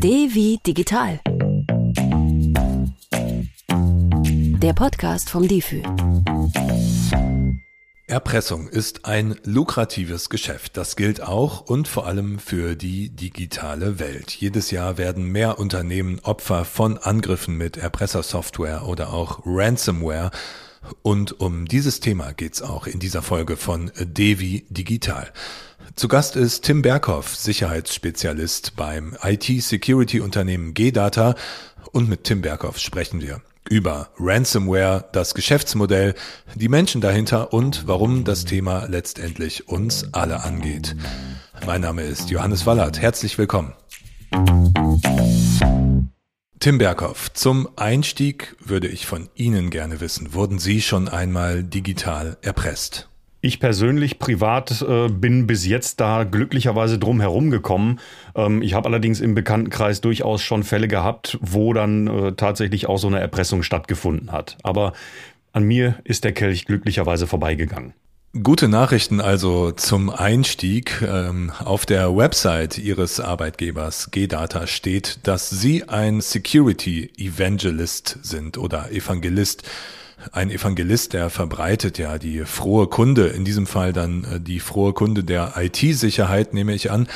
D wie digital. Der Podcast vom DIFÜ. Erpressung ist ein lukratives Geschäft. Das gilt auch und vor allem für die digitale Welt. Jedes Jahr werden mehr Unternehmen Opfer von Angriffen mit Erpressersoftware oder auch Ransomware. Und um dieses Thema geht's auch in dieser Folge von Devi Digital. Zu Gast ist Tim Berghoff, Sicherheitsspezialist beim IT-Security-Unternehmen G-Data. Und mit Tim Berghoff sprechen wir über Ransomware, das Geschäftsmodell, die Menschen dahinter und warum das Thema letztendlich uns alle angeht. Mein Name ist Johannes Wallert. Herzlich willkommen. Tim Berghoff, zum Einstieg würde ich von Ihnen gerne wissen, wurden Sie schon einmal digital erpresst? Ich persönlich privat äh, bin bis jetzt da glücklicherweise drum herum gekommen. Ähm, ich habe allerdings im Bekanntenkreis durchaus schon Fälle gehabt, wo dann äh, tatsächlich auch so eine Erpressung stattgefunden hat. Aber an mir ist der Kelch glücklicherweise vorbeigegangen. Gute Nachrichten also zum Einstieg. Ähm, auf der Website Ihres Arbeitgebers G-Data steht, dass Sie ein Security Evangelist sind oder Evangelist ein Evangelist, der verbreitet ja die frohe Kunde, in diesem Fall dann äh, die frohe Kunde der IT-Sicherheit, nehme ich an.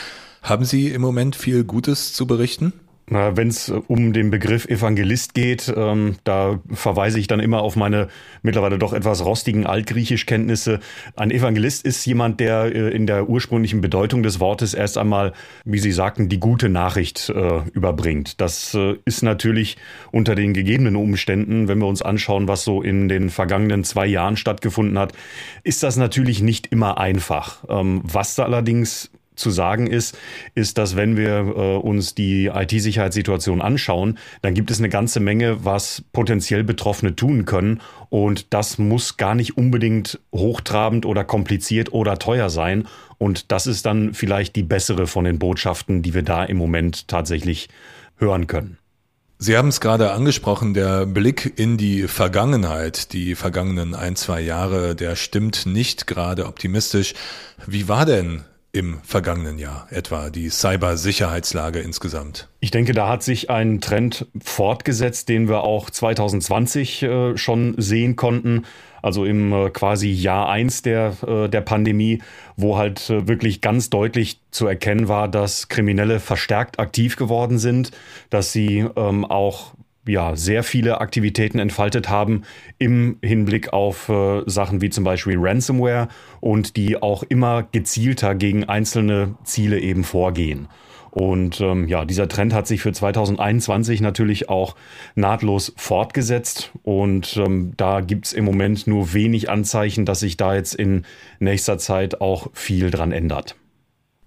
Haben Sie im Moment viel Gutes zu berichten? Wenn es äh, um den Begriff Evangelist geht, ähm, da verweise ich dann immer auf meine mittlerweile doch etwas rostigen Altgriechischkenntnisse. Ein Evangelist ist jemand, der äh, in der ursprünglichen Bedeutung des Wortes erst einmal, wie Sie sagten, die gute Nachricht äh, überbringt. Das äh, ist natürlich unter den gegebenen Umständen, wenn wir uns anschauen, was so in den vergangenen zwei Jahren stattgefunden hat, ist das natürlich nicht immer einfach. Ähm, was da allerdings zu sagen ist, ist, dass wenn wir äh, uns die IT-Sicherheitssituation anschauen, dann gibt es eine ganze Menge, was potenziell Betroffene tun können. Und das muss gar nicht unbedingt hochtrabend oder kompliziert oder teuer sein. Und das ist dann vielleicht die bessere von den Botschaften, die wir da im Moment tatsächlich hören können. Sie haben es gerade angesprochen, der Blick in die Vergangenheit, die vergangenen ein, zwei Jahre, der stimmt nicht gerade optimistisch. Wie war denn im vergangenen Jahr etwa, die Cybersicherheitslage insgesamt? Ich denke, da hat sich ein Trend fortgesetzt, den wir auch 2020 äh, schon sehen konnten. Also im äh, quasi Jahr eins der, äh, der Pandemie, wo halt äh, wirklich ganz deutlich zu erkennen war, dass Kriminelle verstärkt aktiv geworden sind, dass sie ähm, auch ja, sehr viele Aktivitäten entfaltet haben im Hinblick auf äh, Sachen wie zum Beispiel Ransomware und die auch immer gezielter gegen einzelne Ziele eben vorgehen. Und ähm, ja, dieser Trend hat sich für 2021 natürlich auch nahtlos fortgesetzt. Und ähm, da gibt's im Moment nur wenig Anzeichen, dass sich da jetzt in nächster Zeit auch viel dran ändert.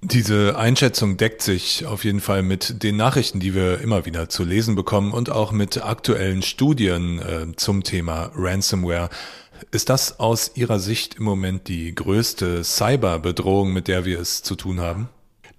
Diese Einschätzung deckt sich auf jeden Fall mit den Nachrichten, die wir immer wieder zu lesen bekommen und auch mit aktuellen Studien äh, zum Thema Ransomware. Ist das aus Ihrer Sicht im Moment die größte Cyberbedrohung, mit der wir es zu tun haben?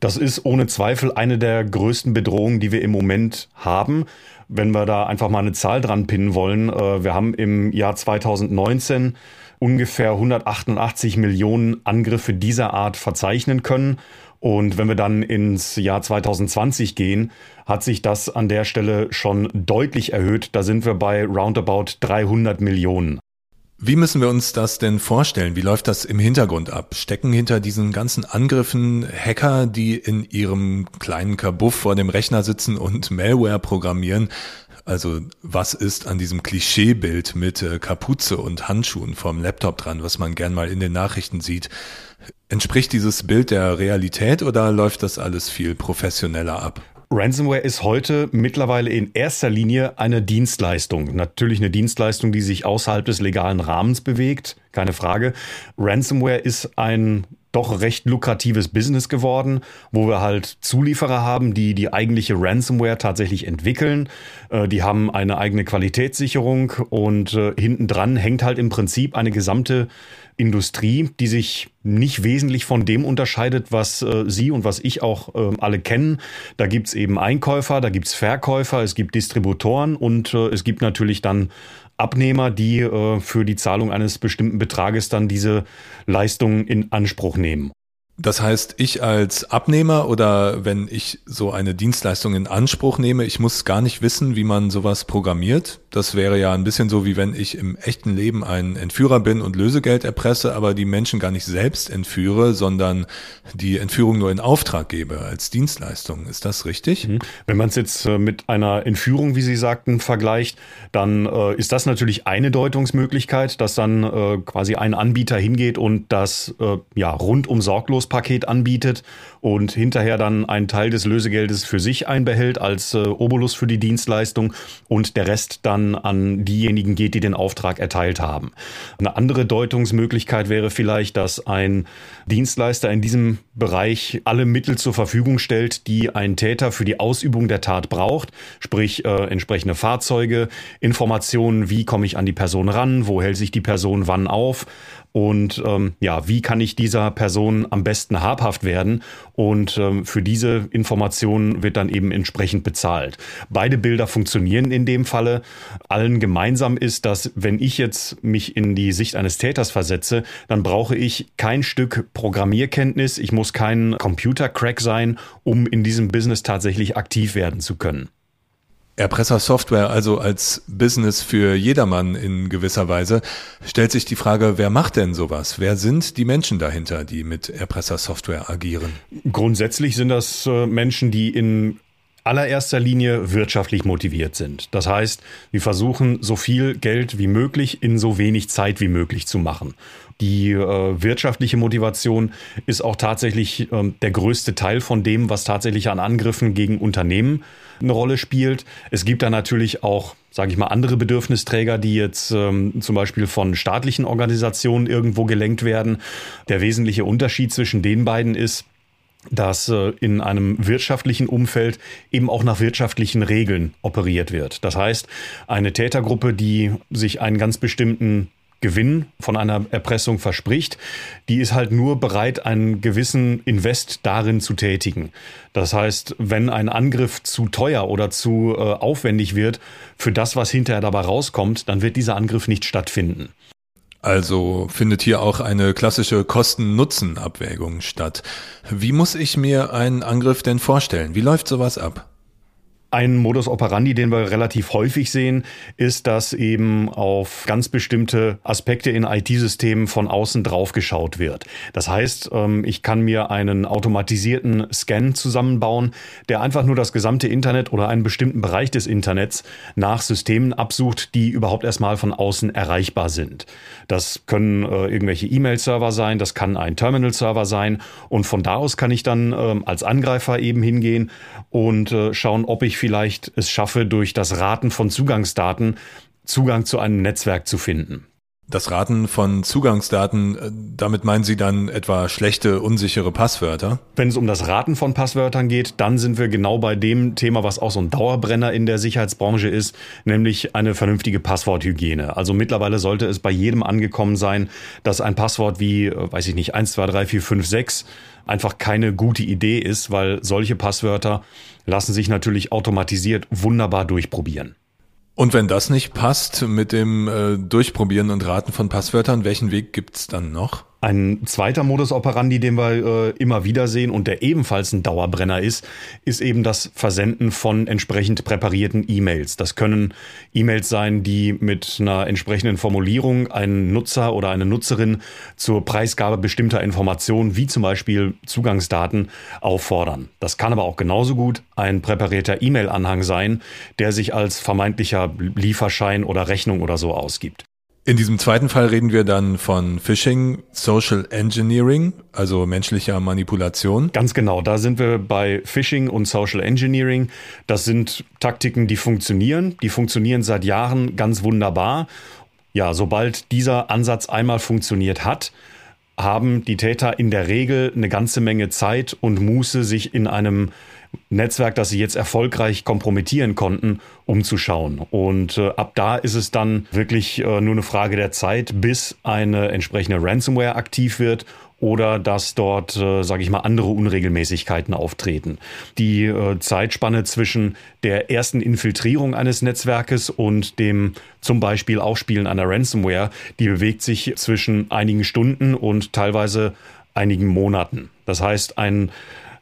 Das ist ohne Zweifel eine der größten Bedrohungen, die wir im Moment haben. Wenn wir da einfach mal eine Zahl dran pinnen wollen, äh, wir haben im Jahr 2019 ungefähr 188 Millionen Angriffe dieser Art verzeichnen können. Und wenn wir dann ins Jahr 2020 gehen, hat sich das an der Stelle schon deutlich erhöht. Da sind wir bei roundabout 300 Millionen. Wie müssen wir uns das denn vorstellen? Wie läuft das im Hintergrund ab? Stecken hinter diesen ganzen Angriffen Hacker, die in ihrem kleinen Kabuff vor dem Rechner sitzen und Malware programmieren? Also was ist an diesem Klischeebild mit äh, Kapuze und Handschuhen vom Laptop dran, was man gern mal in den Nachrichten sieht? Entspricht dieses Bild der Realität oder läuft das alles viel professioneller ab? Ransomware ist heute mittlerweile in erster Linie eine Dienstleistung. Natürlich eine Dienstleistung, die sich außerhalb des legalen Rahmens bewegt, keine Frage. Ransomware ist ein doch recht lukratives Business geworden, wo wir halt Zulieferer haben, die die eigentliche Ransomware tatsächlich entwickeln. Äh, die haben eine eigene Qualitätssicherung und äh, hinten dran hängt halt im Prinzip eine gesamte Industrie, die sich nicht wesentlich von dem unterscheidet, was äh, Sie und was ich auch äh, alle kennen. Da gibt's eben Einkäufer, da gibt's Verkäufer, es gibt Distributoren und äh, es gibt natürlich dann Abnehmer, die äh, für die Zahlung eines bestimmten Betrages dann diese Leistung in Anspruch nehmen. Das heißt, ich als Abnehmer oder wenn ich so eine Dienstleistung in Anspruch nehme, ich muss gar nicht wissen, wie man sowas programmiert. Das wäre ja ein bisschen so, wie wenn ich im echten Leben ein Entführer bin und Lösegeld erpresse, aber die Menschen gar nicht selbst entführe, sondern die Entführung nur in Auftrag gebe als Dienstleistung. Ist das richtig? Mhm. Wenn man es jetzt äh, mit einer Entführung, wie Sie sagten, vergleicht, dann äh, ist das natürlich eine Deutungsmöglichkeit, dass dann äh, quasi ein Anbieter hingeht und das äh, ja rundum sorglos Bonuspaket anbietet und hinterher dann einen Teil des Lösegeldes für sich einbehält als äh, Obolus für die Dienstleistung und der Rest dann an diejenigen geht, die den Auftrag erteilt haben. Eine andere Deutungsmöglichkeit wäre vielleicht, dass ein Dienstleister in diesem Bereich alle Mittel zur Verfügung stellt, die ein Täter für die Ausübung der Tat braucht, sprich äh, entsprechende Fahrzeuge, Informationen, wie komme ich an die Person ran, wo hält sich die Person wann auf, und ähm, ja, wie kann ich dieser Person am besten habhaft werden? Und ähm, für diese Informationen wird dann eben entsprechend bezahlt. Beide Bilder funktionieren in dem Falle. Allen gemeinsam ist, dass wenn ich jetzt mich in die Sicht eines Täters versetze, dann brauche ich kein Stück Programmierkenntnis, ich muss kein Computercrack sein, um in diesem Business tatsächlich aktiv werden zu können. Erpressersoftware also als Business für jedermann in gewisser Weise, stellt sich die Frage, wer macht denn sowas? Wer sind die Menschen dahinter, die mit Erpressersoftware agieren? Grundsätzlich sind das äh, Menschen, die in allererster Linie wirtschaftlich motiviert sind. Das heißt, wir versuchen so viel Geld wie möglich in so wenig Zeit wie möglich zu machen. Die äh, wirtschaftliche Motivation ist auch tatsächlich äh, der größte Teil von dem, was tatsächlich an Angriffen gegen Unternehmen eine Rolle spielt. Es gibt da natürlich auch, sage ich mal, andere Bedürfnisträger, die jetzt ähm, zum Beispiel von staatlichen Organisationen irgendwo gelenkt werden. Der wesentliche Unterschied zwischen den beiden ist, dass äh, in einem wirtschaftlichen Umfeld eben auch nach wirtschaftlichen Regeln operiert wird. Das heißt, eine Tätergruppe, die sich einen ganz bestimmten Gewinn von einer Erpressung verspricht, die ist halt nur bereit, einen gewissen Invest darin zu tätigen. Das heißt, wenn ein Angriff zu teuer oder zu äh, aufwendig wird für das, was hinterher dabei rauskommt, dann wird dieser Angriff nicht stattfinden. Also findet hier auch eine klassische Kosten-Nutzen-Abwägung statt. Wie muss ich mir einen Angriff denn vorstellen? Wie läuft sowas ab? Ein Modus operandi, den wir relativ häufig sehen, ist, dass eben auf ganz bestimmte Aspekte in IT-Systemen von außen drauf geschaut wird. Das heißt, ähm, ich kann mir einen automatisierten Scan zusammenbauen, der einfach nur das gesamte Internet oder einen bestimmten Bereich des Internets nach Systemen absucht, die überhaupt erstmal von außen erreichbar sind. Das können äh, irgendwelche E-Mail-Server sein, das kann ein Terminal-Server sein und von da aus kann ich dann ähm, als Angreifer eben hingehen und äh, schauen, ob ich vielleicht es schaffe, durch das Raten von Zugangsdaten Zugang zu einem Netzwerk zu finden. Das Raten von Zugangsdaten, äh, damit meinen Sie dann etwa schlechte, unsichere Passwörter? Wenn es um das Raten von Passwörtern geht, dann sind wir genau bei dem Thema, was auch so ein Dauerbrenner in der Sicherheitsbranche ist, nämlich eine vernünftige Passworthygiene. Also mittlerweile sollte es bei jedem angekommen sein, dass ein Passwort wie, äh, weiß ich nicht, 1, 2, 3, 4, 5, 6 einfach keine gute Idee ist, weil solche Passwörter lassen sich natürlich automatisiert wunderbar durchprobieren. Und wenn das nicht passt mit dem äh, Durchprobieren und Raten von Passwörtern, welchen Weg gibt's dann noch? Ein zweiter Modus operandi, den wir äh, immer wieder sehen und der ebenfalls ein Dauerbrenner ist, ist eben das Versenden von entsprechend präparierten E-Mails. Das können E-Mails sein, die mit einer entsprechenden Formulierung einen Nutzer oder eine Nutzerin zur Preisgabe bestimmter Informationen, wie zum Beispiel Zugangsdaten, auffordern. Das kann aber auch genauso gut ein präparierter E-Mail-Anhang sein, der sich als vermeintlicher Lieferschein oder Rechnung oder so ausgibt. In diesem zweiten Fall reden wir dann von Phishing, Social Engineering, also menschlicher Manipulation. Ganz genau, da sind wir bei Phishing und Social Engineering. Das sind Taktiken, die funktionieren. Die funktionieren seit Jahren ganz wunderbar. Ja, sobald dieser Ansatz einmal funktioniert hat, haben die Täter in der Regel eine ganze Menge Zeit und Muße, sich in einem Netzwerk, das sie jetzt erfolgreich kompromittieren konnten, umzuschauen. Und äh, ab da ist es dann wirklich äh, nur eine Frage der Zeit, bis eine entsprechende Ransomware aktiv wird oder dass dort, äh, sage ich mal, andere Unregelmäßigkeiten auftreten. Die äh, Zeitspanne zwischen der ersten Infiltrierung eines Netzwerkes und dem zum Beispiel Aufspielen einer Ransomware, die bewegt sich zwischen einigen Stunden und teilweise einigen Monaten. Das heißt, ein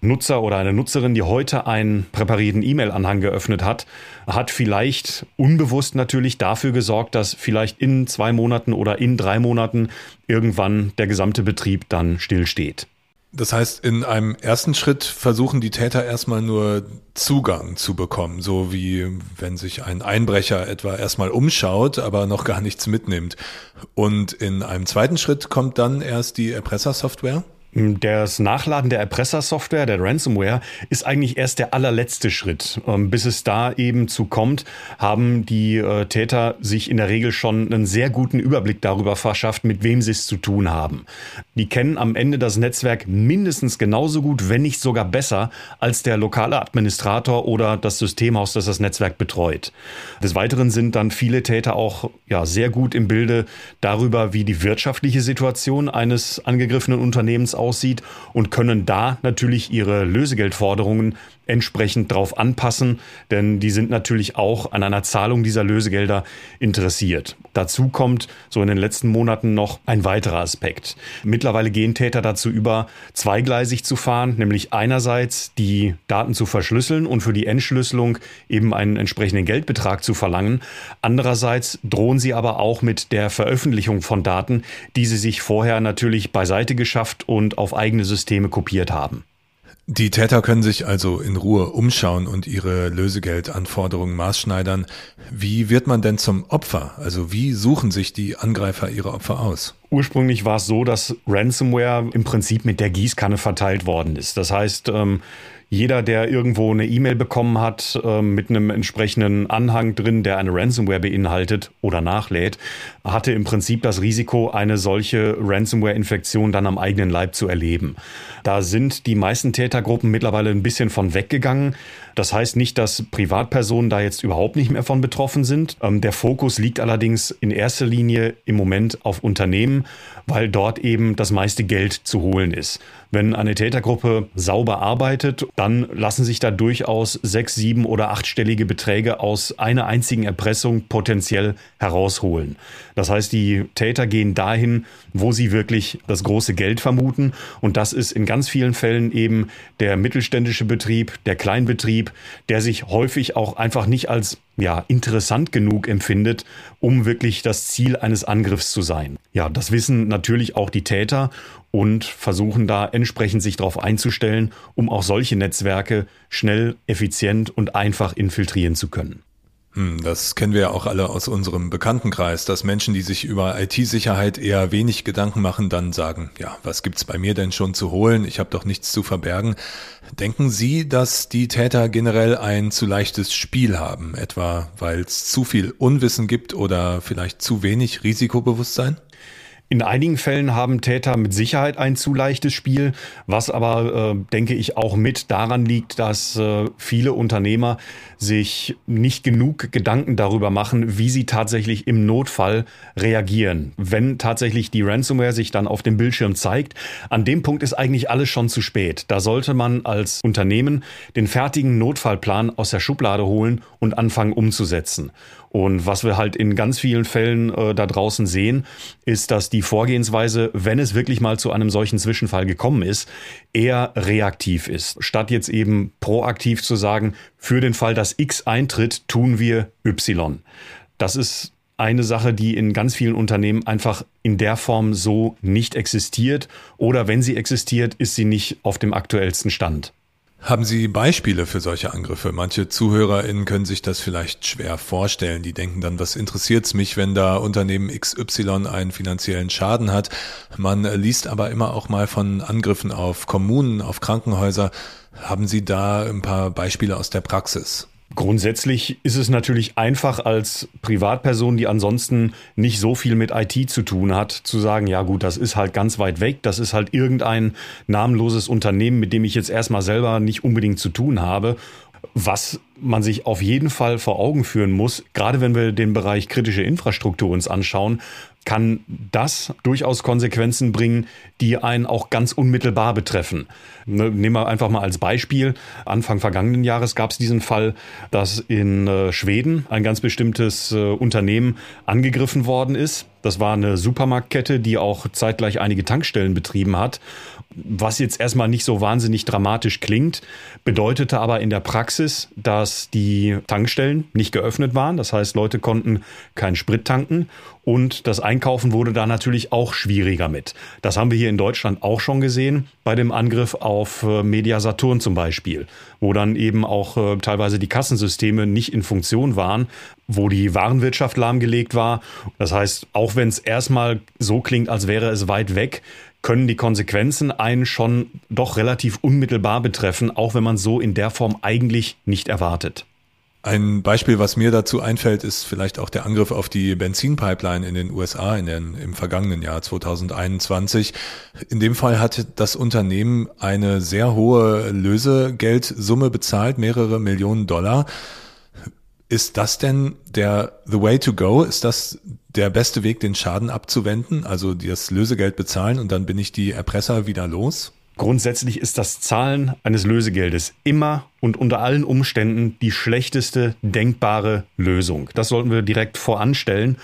Nutzer oder eine Nutzerin, die heute einen präparierten E-Mail-Anhang geöffnet hat, hat vielleicht unbewusst natürlich dafür gesorgt, dass vielleicht in zwei Monaten oder in drei Monaten irgendwann der gesamte Betrieb dann stillsteht. Das heißt, in einem ersten Schritt versuchen die Täter erstmal nur Zugang zu bekommen, so wie wenn sich ein Einbrecher etwa erstmal umschaut, aber noch gar nichts mitnimmt. Und in einem zweiten Schritt kommt dann erst die Erpressersoftware? Das Nachladen der Erpressersoftware, der Ransomware, ist eigentlich erst der allerletzte Schritt. Ähm, bis es da eben zu kommt, haben die äh, Täter sich in der Regel schon einen sehr guten Überblick darüber verschafft, mit wem sie es zu tun haben. Die kennen am Ende das Netzwerk mindestens genauso gut, wenn nicht sogar besser, als der lokale Administrator oder das Systemhaus, das das Netzwerk betreut. Des Weiteren sind dann viele Täter auch ja, sehr gut im Bilde darüber, wie die wirtschaftliche Situation eines angegriffenen Unternehmens aussieht und können da natürlich ihre Lösegeldforderungen entsprechend drauf anpassen, denn die sind natürlich auch an einer Zahlung dieser Lösegelder interessiert. Dazu kommt so in den letzten Monaten noch ein weiterer Aspekt. Mittlerweile gehen Täter dazu über, zweigleisig zu fahren, nämlich einerseits die Daten zu verschlüsseln und für die Entschlüsselung eben einen entsprechenden Geldbetrag zu verlangen. Andererseits drohen sie aber auch mit der Veröffentlichung von Daten, die sie sich vorher natürlich beiseite geschafft und auf eigene Systeme kopiert haben. Die Täter können sich also in Ruhe umschauen und ihre Lösegeldanforderungen maßschneidern. Wie wird man denn zum Opfer? Also wie suchen sich die Angreifer ihre Opfer aus? Ursprünglich war es so, dass Ransomware im Prinzip mit der Gießkanne verteilt worden ist. Das heißt, ähm, jeder, der irgendwo eine E-Mail bekommen hat äh, mit einem entsprechenden Anhang drin, der eine Ransomware beinhaltet oder nachlädt, hatte im Prinzip das Risiko, eine solche Ransomware-Infektion dann am eigenen Leib zu erleben. Da sind die meisten Tätergruppen mittlerweile ein bisschen von weggegangen. Das heißt nicht, dass Privatpersonen da jetzt überhaupt nicht mehr von betroffen sind. Ähm, der Fokus liegt allerdings in erster Linie im Moment auf Unternehmen, weil dort eben das meiste Geld zu holen ist. Wenn eine Tätergruppe sauber arbeitet, dann lassen sich da durchaus sechs, sieben oder achtstellige Beträge aus einer einzigen Erpressung potenziell herausholen. Das heißt, die Täter gehen dahin, wo sie wirklich das große Geld vermuten. Und das ist in ganz vielen Fällen eben der mittelständische Betrieb, der Kleinbetrieb, der sich häufig auch einfach nicht als ja, interessant genug empfindet, um wirklich das Ziel eines Angriffs zu sein. Ja, das wissen natürlich auch die Täter und versuchen da entsprechend sich darauf einzustellen, um auch solche Netzwerke schnell, effizient und einfach infiltrieren zu können. Hm, das kennen wir ja auch alle aus unserem Bekanntenkreis, dass Menschen, die sich über IT-Sicherheit eher wenig Gedanken machen, dann sagen, ja, was gibt's bei mir denn schon zu holen? Ich habe doch nichts zu verbergen. Denken Sie, dass die Täter generell ein zu leichtes Spiel haben, etwa weil es zu viel Unwissen gibt oder vielleicht zu wenig Risikobewusstsein? In einigen Fällen haben Täter mit Sicherheit ein zu leichtes Spiel, was aber, äh, denke ich, auch mit daran liegt, dass äh, viele Unternehmer sich nicht genug Gedanken darüber machen, wie sie tatsächlich im Notfall reagieren. Wenn tatsächlich die Ransomware sich dann auf dem Bildschirm zeigt, an dem Punkt ist eigentlich alles schon zu spät. Da sollte man als Unternehmen den fertigen Notfallplan aus der Schublade holen und anfangen umzusetzen. Und was wir halt in ganz vielen Fällen äh, da draußen sehen, ist, dass die Vorgehensweise, wenn es wirklich mal zu einem solchen Zwischenfall gekommen ist, eher reaktiv ist. Statt jetzt eben proaktiv zu sagen, für den Fall, dass X eintritt, tun wir Y. Das ist eine Sache, die in ganz vielen Unternehmen einfach in der Form so nicht existiert oder wenn sie existiert, ist sie nicht auf dem aktuellsten Stand. Haben Sie Beispiele für solche Angriffe? Manche ZuhörerInnen können sich das vielleicht schwer vorstellen. Die denken dann, was interessiert's mich, wenn da Unternehmen XY einen finanziellen Schaden hat? Man liest aber immer auch mal von Angriffen auf Kommunen, auf Krankenhäuser. Haben Sie da ein paar Beispiele aus der Praxis? Grundsätzlich ist es natürlich einfach als Privatperson, die ansonsten nicht so viel mit IT zu tun hat, zu sagen, ja gut, das ist halt ganz weit weg, das ist halt irgendein namenloses Unternehmen, mit dem ich jetzt erstmal selber nicht unbedingt zu tun habe. Was man sich auf jeden Fall vor Augen führen muss, gerade wenn wir den Bereich kritische Infrastruktur uns anschauen, kann das durchaus Konsequenzen bringen, die einen auch ganz unmittelbar betreffen. Ne, nehmen wir einfach mal als Beispiel. Anfang vergangenen Jahres gab es diesen Fall, dass in äh, Schweden ein ganz bestimmtes äh, Unternehmen angegriffen worden ist. Das war eine Supermarktkette, die auch zeitgleich einige Tankstellen betrieben hat was jetzt erstmal nicht so wahnsinnig dramatisch klingt, bedeutete aber in der Praxis, dass die Tankstellen nicht geöffnet waren. Das heißt, Leute konnten keinen Sprit tanken und das Einkaufen wurde da natürlich auch schwieriger mit. Das haben wir hier in Deutschland auch schon gesehen bei dem Angriff auf äh, Media Saturn zum Beispiel, wo dann eben auch äh, teilweise die Kassensysteme nicht in Funktion waren, wo die Warenwirtschaft lahmgelegt war. Das heißt, auch wenn es erstmal so klingt, als wäre es weit weg, können die Konsequenzen einen schon doch relativ unmittelbar betreffen, auch wenn man so in der Form eigentlich nicht erwartet. Ein Beispiel, was mir dazu einfällt, ist vielleicht auch der Angriff auf die Benzinpipeline in den USA in den, im vergangenen Jahr 2021. In dem Fall hat das Unternehmen eine sehr hohe Lösegeldsumme bezahlt, mehrere Millionen Dollar. Ist das denn der the way to go? Ist das der beste Weg, den Schaden abzuwenden? Also das Lösegeld bezahlen und dann bin ich die Erpresser wieder los? Grundsätzlich ist das Zahlen eines Lösegeldes immer und unter allen Umständen die schlechteste denkbare Lösung. Das sollten wir direkt voranstellen,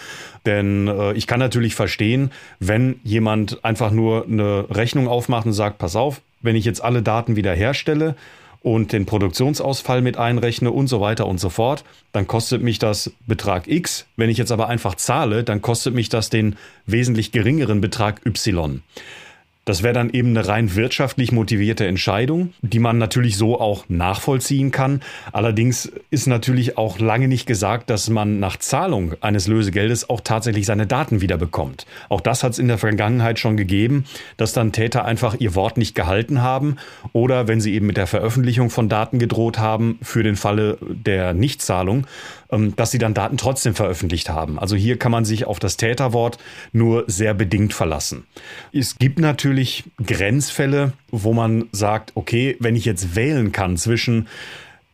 denn äh, ich kann natürlich verstehen, wenn jemand einfach nur eine Rechnung aufmacht und sagt, pass auf, wenn ich jetzt alle Daten wiederherstelle, und den Produktionsausfall mit einrechne und so weiter und so fort, dann kostet mich das Betrag X. Wenn ich jetzt aber einfach zahle, dann kostet mich das den wesentlich geringeren Betrag Y. Das wäre dann eben eine rein wirtschaftlich motivierte Entscheidung, die man natürlich so auch nachvollziehen kann. Allerdings ist natürlich auch lange nicht gesagt, dass man nach Zahlung eines Lösegeldes auch tatsächlich seine Daten wieder bekommt. Auch das hat es in der Vergangenheit schon gegeben, dass dann Täter einfach ihr Wort nicht gehalten haben oder wenn sie eben mit der Veröffentlichung von Daten gedroht haben für den Falle der Nichtzahlung, ähm, dass sie dann Daten trotzdem veröffentlicht haben. Also hier kann man sich auf das Täterwort nur sehr bedingt verlassen. Es gibt natürlich Grenzfälle, wo man sagt, okay, wenn ich jetzt wählen kann zwischen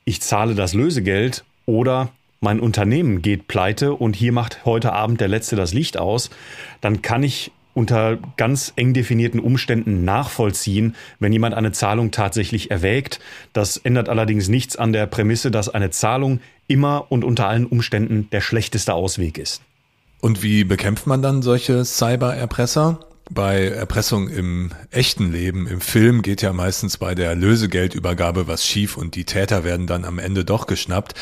ich zahle das Lösegeld oder mein Unternehmen geht pleite und hier macht heute Abend der Letzte das Licht aus, dann kann ich unter ganz eng definierten Umständen nachvollziehen, wenn jemand eine Zahlung tatsächlich erwägt. Das ändert allerdings nichts an der Prämisse, dass eine Zahlung immer und unter allen Umständen der schlechteste Ausweg ist. Und wie bekämpft man dann solche Cybererpresser? Bei Erpressung im echten Leben, im Film geht ja meistens bei der Lösegeldübergabe was schief und die Täter werden dann am Ende doch geschnappt.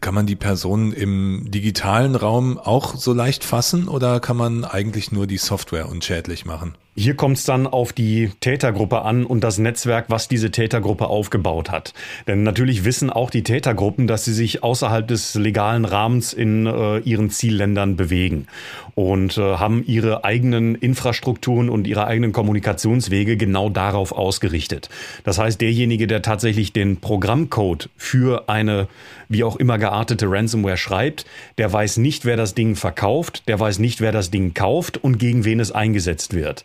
Kann man die Personen im digitalen Raum auch so leicht fassen oder kann man eigentlich nur die Software unschädlich machen? Hier kommt es dann auf die Tätergruppe an und das Netzwerk, was diese Tätergruppe aufgebaut hat. Denn natürlich wissen auch die Tätergruppen, dass sie sich außerhalb des legalen Rahmens in äh, ihren Zielländern bewegen und äh, haben ihre eigenen Infrastrukturen und ihre eigenen Kommunikationswege genau darauf ausgerichtet. Das heißt, derjenige, der tatsächlich den Programmcode für eine wie auch immer geartete Ransomware schreibt, der weiß nicht, wer das Ding verkauft, der weiß nicht, wer das Ding kauft und gegen wen es eingesetzt wird.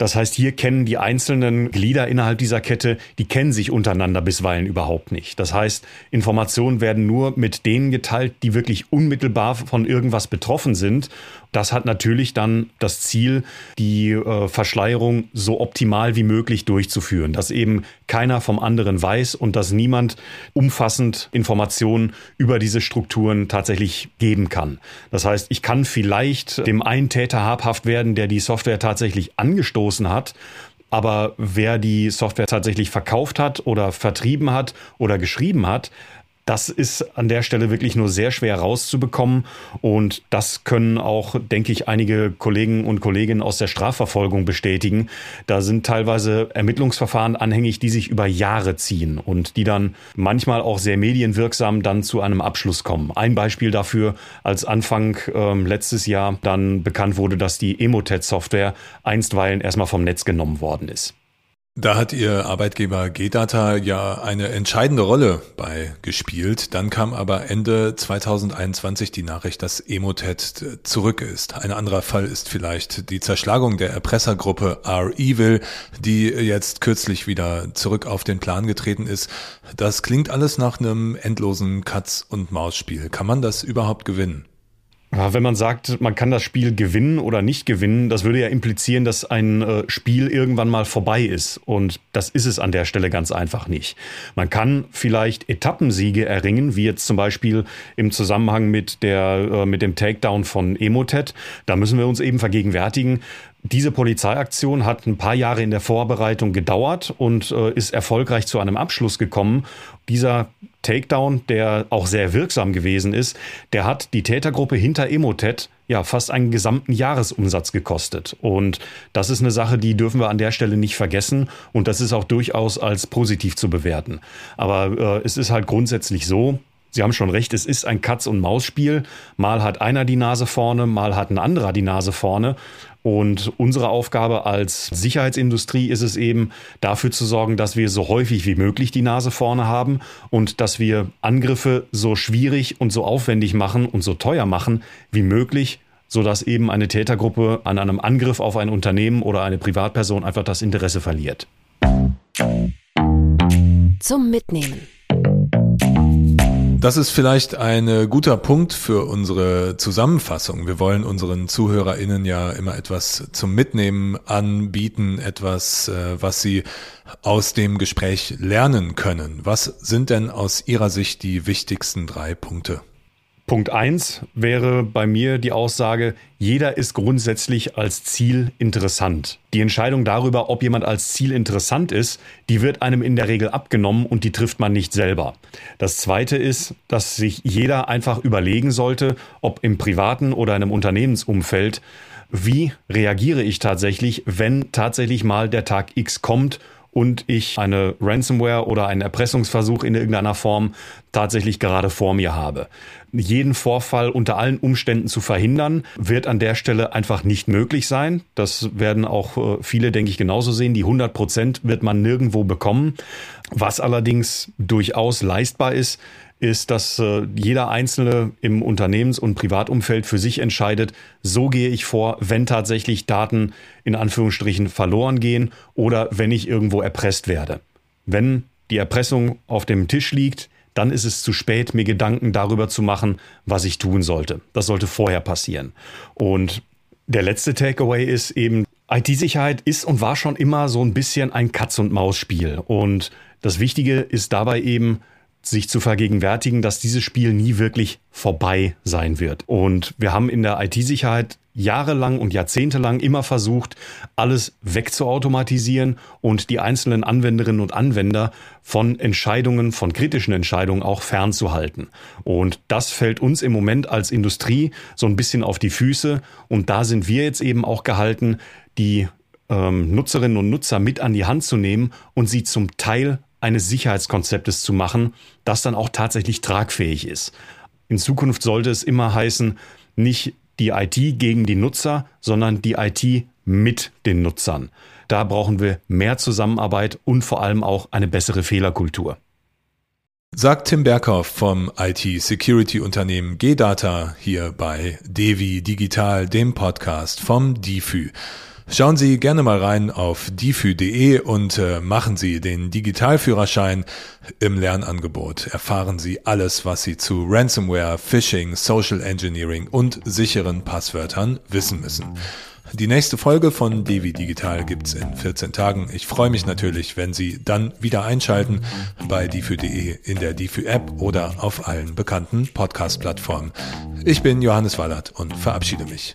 Das heißt, hier kennen die einzelnen Glieder innerhalb dieser Kette, die kennen sich untereinander bisweilen überhaupt nicht. Das heißt, Informationen werden nur mit denen geteilt, die wirklich unmittelbar von irgendwas betroffen sind. Das hat natürlich dann das Ziel, die äh, Verschleierung so optimal wie möglich durchzuführen, dass eben keiner vom anderen weiß und dass niemand umfassend Informationen über diese Strukturen tatsächlich geben kann. Das heißt, ich kann vielleicht dem einen Täter habhaft werden, der die Software tatsächlich angestoßen hat, aber wer die Software tatsächlich verkauft hat oder vertrieben hat oder geschrieben hat, das ist an der Stelle wirklich nur sehr schwer rauszubekommen. Und das können auch, denke ich, einige Kollegen und Kolleginnen aus der Strafverfolgung bestätigen. Da sind teilweise Ermittlungsverfahren anhängig, die sich über Jahre ziehen und die dann manchmal auch sehr medienwirksam dann zu einem Abschluss kommen. Ein Beispiel dafür, als Anfang äh, letztes Jahr dann bekannt wurde, dass die Emotet-Software einstweilen erstmal vom Netz genommen worden ist. Da hat Ihr Arbeitgeber G-Data ja eine entscheidende Rolle bei gespielt. Dann kam aber Ende 2021 die Nachricht, dass Emotet zurück ist. Ein anderer Fall ist vielleicht die Zerschlagung der Erpressergruppe R-Evil, die jetzt kürzlich wieder zurück auf den Plan getreten ist. Das klingt alles nach einem endlosen Katz-und-Maus-Spiel. Kann man das überhaupt gewinnen? Wenn man sagt, man kann das Spiel gewinnen oder nicht gewinnen, das würde ja implizieren, dass ein äh, Spiel irgendwann mal vorbei ist. Und das ist es an der Stelle ganz einfach nicht. Man kann vielleicht Etappensiege erringen, wie jetzt zum Beispiel im Zusammenhang mit, der, äh, mit dem Takedown von Emotet. Da müssen wir uns eben vergegenwärtigen, diese Polizeiaktion hat ein paar Jahre in der Vorbereitung gedauert und äh, ist erfolgreich zu einem Abschluss gekommen. Dieser Takedown, der auch sehr wirksam gewesen ist, der hat die Tätergruppe hinter Emotet ja fast einen gesamten Jahresumsatz gekostet. Und das ist eine Sache, die dürfen wir an der Stelle nicht vergessen. Und das ist auch durchaus als positiv zu bewerten. Aber äh, es ist halt grundsätzlich so, Sie haben schon recht, es ist ein Katz-und-Maus-Spiel. Mal hat einer die Nase vorne, mal hat ein anderer die Nase vorne. Und unsere Aufgabe als Sicherheitsindustrie ist es eben, dafür zu sorgen, dass wir so häufig wie möglich die Nase vorne haben und dass wir Angriffe so schwierig und so aufwendig machen und so teuer machen wie möglich, sodass eben eine Tätergruppe an einem Angriff auf ein Unternehmen oder eine Privatperson einfach das Interesse verliert. Zum Mitnehmen. Das ist vielleicht ein guter Punkt für unsere Zusammenfassung. Wir wollen unseren ZuhörerInnen ja immer etwas zum Mitnehmen anbieten, etwas, äh, was sie aus dem Gespräch lernen können. Was sind denn aus Ihrer Sicht die wichtigsten drei Punkte? Punkt eins wäre bei mir die Aussage, jeder ist grundsätzlich als Ziel interessant. Die Entscheidung darüber, ob jemand als Ziel interessant ist, die wird einem in der Regel abgenommen und die trifft man nicht selber. Das zweite ist, dass sich jeder einfach überlegen sollte, ob im privaten oder einem Unternehmensumfeld, wie reagiere ich tatsächlich, wenn tatsächlich mal der Tag X kommt und ich eine Ransomware oder einen Erpressungsversuch in irgendeiner Form tatsächlich gerade vor mir habe. Jeden Vorfall unter allen Umständen zu verhindern, wird an der Stelle einfach nicht möglich sein. Das werden auch äh, viele, denke ich, genauso sehen. Die 100 Prozent wird man nirgendwo bekommen. Was allerdings durchaus leistbar ist, ist, dass äh, jeder Einzelne im Unternehmens- und Privatumfeld für sich entscheidet, so gehe ich vor, wenn tatsächlich Daten in Anführungsstrichen verloren gehen oder wenn ich irgendwo erpresst werde. Wenn die Erpressung auf dem Tisch liegt, dann ist es zu spät, mir Gedanken darüber zu machen, was ich tun sollte. Das sollte vorher passieren. Und der letzte Takeaway ist eben, IT-Sicherheit ist und war schon immer so ein bisschen ein Katz-und-Maus-Spiel. Und das Wichtige ist dabei eben, sich zu vergegenwärtigen, dass dieses Spiel nie wirklich vorbei sein wird. Und wir haben in der IT-Sicherheit jahrelang und jahrzehntelang immer versucht, alles wegzuautomatisieren und die einzelnen Anwenderinnen und Anwender von Entscheidungen, von kritischen Entscheidungen auch fernzuhalten. Und das fällt uns im Moment als Industrie so ein bisschen auf die Füße. Und da sind wir jetzt eben auch gehalten, die ähm, Nutzerinnen und Nutzer mit an die Hand zu nehmen und sie zum Teil eines Sicherheitskonzeptes zu machen, das dann auch tatsächlich tragfähig ist. In Zukunft sollte es immer heißen, nicht die IT gegen die Nutzer, sondern die IT mit den Nutzern. Da brauchen wir mehr Zusammenarbeit und vor allem auch eine bessere Fehlerkultur. Sagt Tim Berghoff vom IT-Security-Unternehmen G-Data hier bei Devi Digital, dem Podcast vom DIFÜ. Schauen Sie gerne mal rein auf difü.de und äh, machen Sie den Digitalführerschein im Lernangebot. Erfahren Sie alles, was Sie zu Ransomware, Phishing, Social Engineering und sicheren Passwörtern wissen müssen. Die nächste Folge von Devi Digital gibt's in 14 Tagen. Ich freue mich natürlich, wenn Sie dann wieder einschalten bei difü.de in der Difü App oder auf allen bekannten Podcast-Plattformen. Ich bin Johannes Wallert und verabschiede mich.